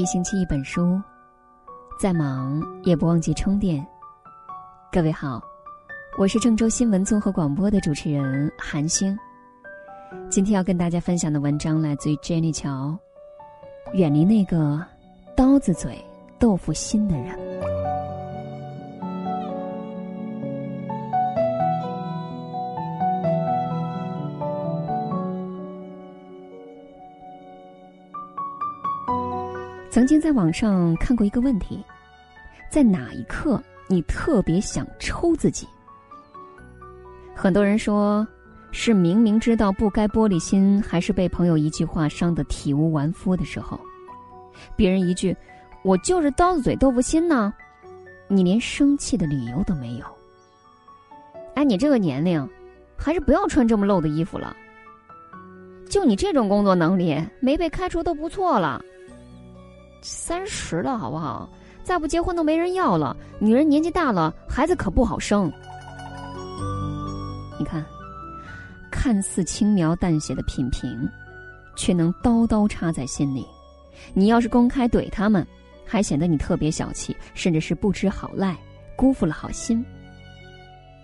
一星期一本书，再忙也不忘记充电。各位好，我是郑州新闻综合广播的主持人韩星。今天要跟大家分享的文章来自于 Jenny 乔，远离那个刀子嘴豆腐心的人。曾经在网上看过一个问题：在哪一刻你特别想抽自己？很多人说是明明知道不该玻璃心，还是被朋友一句话伤得体无完肤的时候；别人一句“我就是刀子嘴豆腐心呢”，你连生气的理由都没有。哎，你这个年龄，还是不要穿这么露的衣服了。就你这种工作能力，没被开除都不错了。三十了，好不好？再不结婚都没人要了。女人年纪大了，孩子可不好生。你看，看似轻描淡写的品评，却能刀刀插在心里。你要是公开怼他们，还显得你特别小气，甚至是不知好赖，辜负了好心。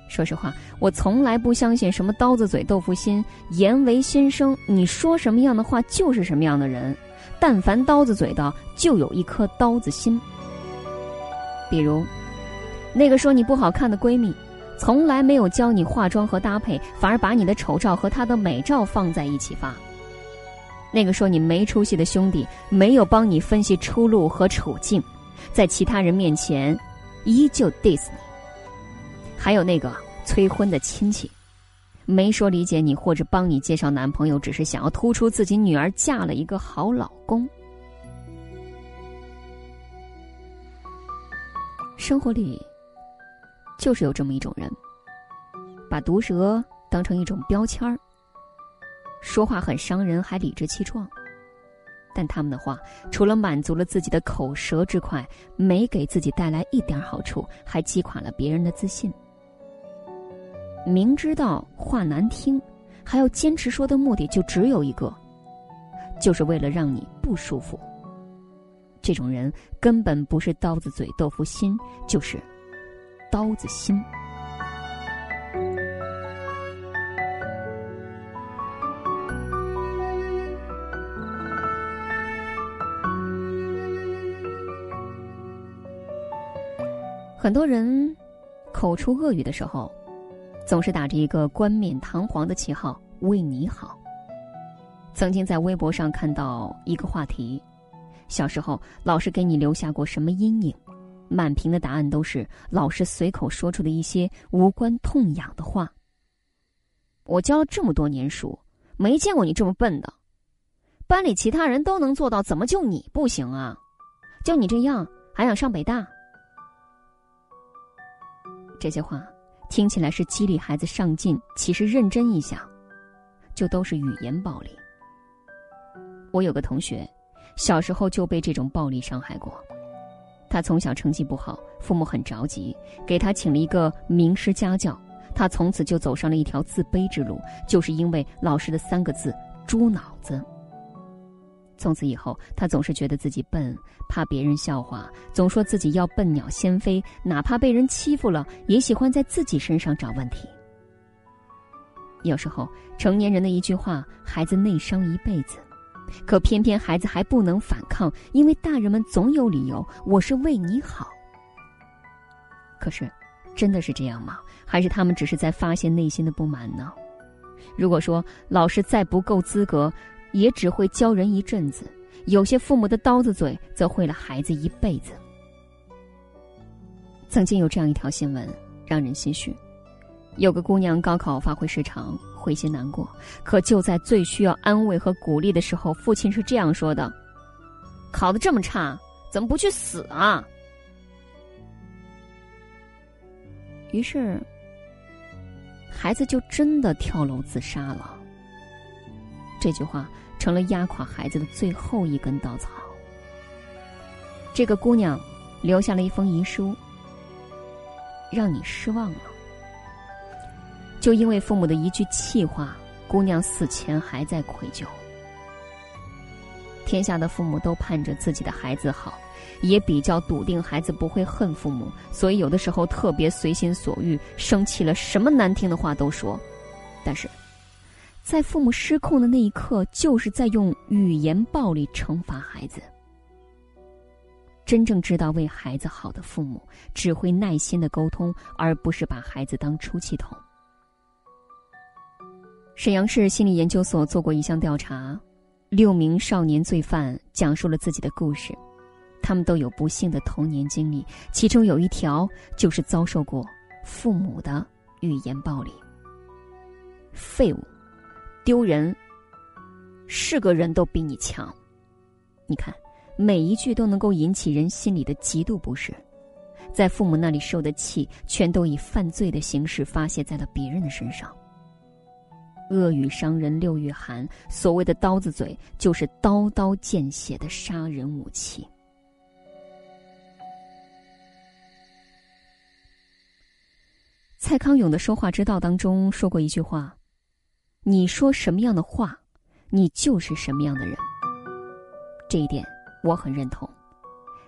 说实话，我从来不相信什么刀子嘴豆腐心，言为心声。你说什么样的话，就是什么样的人。但凡刀子嘴的，就有一颗刀子心。比如，那个说你不好看的闺蜜，从来没有教你化妆和搭配，反而把你的丑照和她的美照放在一起发；那个说你没出息的兄弟，没有帮你分析出路和处境，在其他人面前依旧 diss 你；还有那个催婚的亲戚。没说理解你或者帮你介绍男朋友，只是想要突出自己女儿嫁了一个好老公。生活里，就是有这么一种人，把毒舌当成一种标签儿，说话很伤人，还理直气壮。但他们的话，除了满足了自己的口舌之快，没给自己带来一点好处，还击垮了别人的自信。明知道话难听，还要坚持说的目的就只有一个，就是为了让你不舒服。这种人根本不是刀子嘴豆腐心，就是刀子心。很多人口出恶语的时候。总是打着一个冠冕堂皇的旗号为你好。曾经在微博上看到一个话题：小时候老师给你留下过什么阴影？满屏的答案都是老师随口说出的一些无关痛痒的话。我教了这么多年书，没见过你这么笨的。班里其他人都能做到，怎么就你不行啊？就你这样还想上北大？这些话。听起来是激励孩子上进，其实认真一想，就都是语言暴力。我有个同学，小时候就被这种暴力伤害过。他从小成绩不好，父母很着急，给他请了一个名师家教。他从此就走上了一条自卑之路，就是因为老师的三个字“猪脑子”。从此以后，他总是觉得自己笨，怕别人笑话，总说自己要笨鸟先飞，哪怕被人欺负了，也喜欢在自己身上找问题。有时候，成年人的一句话，孩子内伤一辈子，可偏偏孩子还不能反抗，因为大人们总有理由：“我是为你好。”可是，真的是这样吗？还是他们只是在发泄内心的不满呢？如果说老师再不够资格，也只会教人一阵子，有些父母的刀子嘴则毁了孩子一辈子。曾经有这样一条新闻，让人心虚：有个姑娘高考发挥失常，灰心难过。可就在最需要安慰和鼓励的时候，父亲是这样说的：“考得这么差，怎么不去死啊？”于是，孩子就真的跳楼自杀了。这句话成了压垮孩子的最后一根稻草。这个姑娘留下了一封遗书，让你失望了。就因为父母的一句气话，姑娘死前还在愧疚。天下的父母都盼着自己的孩子好，也比较笃定孩子不会恨父母，所以有的时候特别随心所欲，生气了什么难听的话都说。在父母失控的那一刻，就是在用语言暴力惩罚孩子。真正知道为孩子好的父母，只会耐心的沟通，而不是把孩子当出气筒。沈阳市心理研究所做过一项调查，六名少年罪犯讲述了自己的故事，他们都有不幸的童年经历，其中有一条就是遭受过父母的语言暴力。废物，丢人，是个人都比你强，你看。每一句都能够引起人心里的极度不适，在父母那里受的气，全都以犯罪的形式发泄在了别人的身上。恶语伤人六月寒，所谓的刀子嘴，就是刀刀见血的杀人武器。蔡康永的说话之道当中说过一句话：“你说什么样的话，你就是什么样的人。”这一点。我很认同，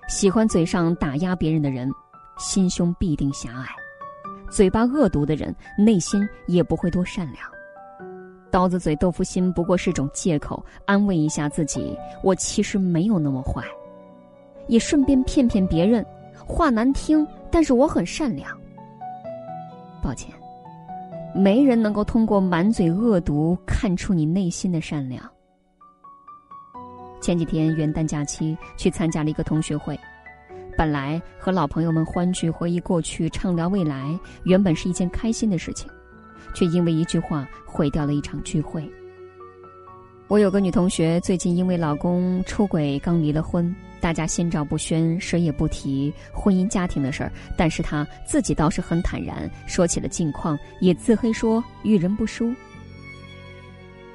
喜欢嘴上打压别人的人，心胸必定狭隘；嘴巴恶毒的人，内心也不会多善良。刀子嘴豆腐心不过是种借口，安慰一下自己，我其实没有那么坏，也顺便骗骗别人。话难听，但是我很善良。抱歉，没人能够通过满嘴恶毒看出你内心的善良。前几天元旦假期去参加了一个同学会，本来和老朋友们欢聚、回忆过去、畅聊未来，原本是一件开心的事情，却因为一句话毁掉了一场聚会。我有个女同学，最近因为老公出轨刚离了婚，大家心照不宣，谁也不提婚姻家庭的事儿，但是她自己倒是很坦然，说起了近况，也自黑说遇人不淑。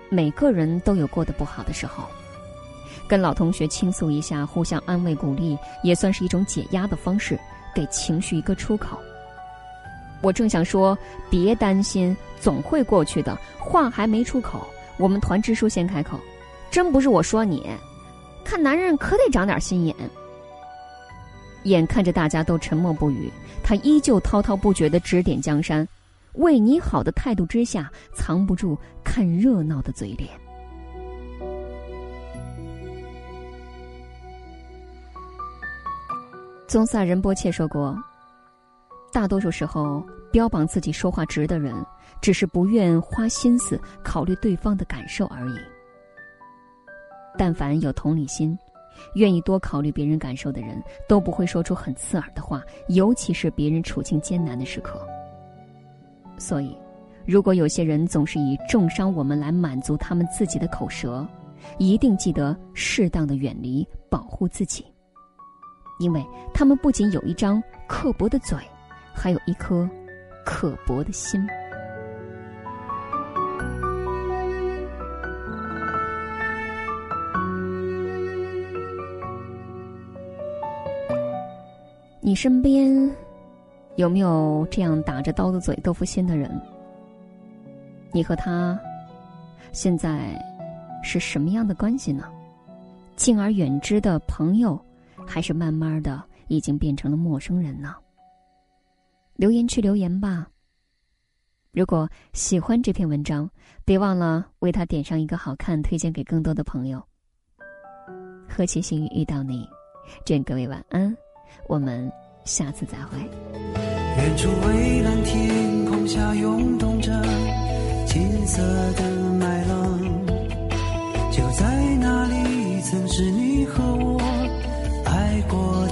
每个人都有过得不好的时候。跟老同学倾诉一下，互相安慰鼓励，也算是一种解压的方式，给情绪一个出口。我正想说，别担心，总会过去的。话还没出口，我们团支书先开口：“真不是我说你，看男人可得长点心眼。”眼看着大家都沉默不语，他依旧滔滔不绝的指点江山，为你好的态度之下，藏不住看热闹的嘴脸。宗萨仁波切说过：“大多数时候，标榜自己说话直的人，只是不愿花心思考虑对方的感受而已。但凡有同理心，愿意多考虑别人感受的人，都不会说出很刺耳的话，尤其是别人处境艰难的时刻。所以，如果有些人总是以重伤我们来满足他们自己的口舌，一定记得适当的远离，保护自己。”因为他们不仅有一张刻薄的嘴，还有一颗刻薄的心。你身边有没有这样打着刀子嘴豆腐心的人？你和他现在是什么样的关系呢？敬而远之的朋友？还是慢慢的已经变成了陌生人呢。留言区留言吧。如果喜欢这篇文章，别忘了为他点上一个好看，推荐给更多的朋友。何其幸运遇到你，愿各位晚安，我们下次再会。远处蔚蓝天空下涌动着金色的麦浪，就在那里曾是你和我。爱过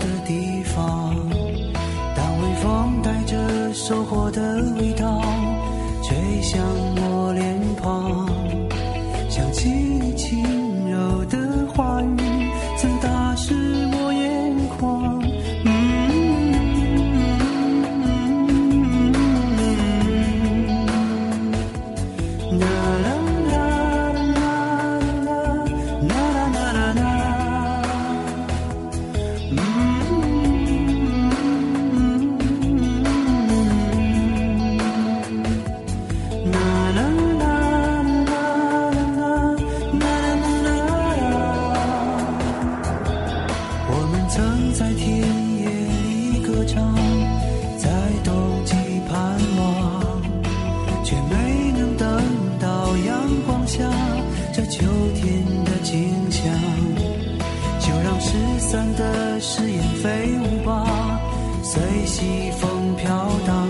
散的誓言飞舞吧，随西风飘荡，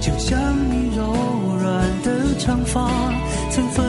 就像你柔软的长发，曾芬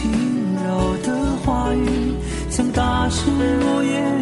轻柔的话语，像打湿我眼。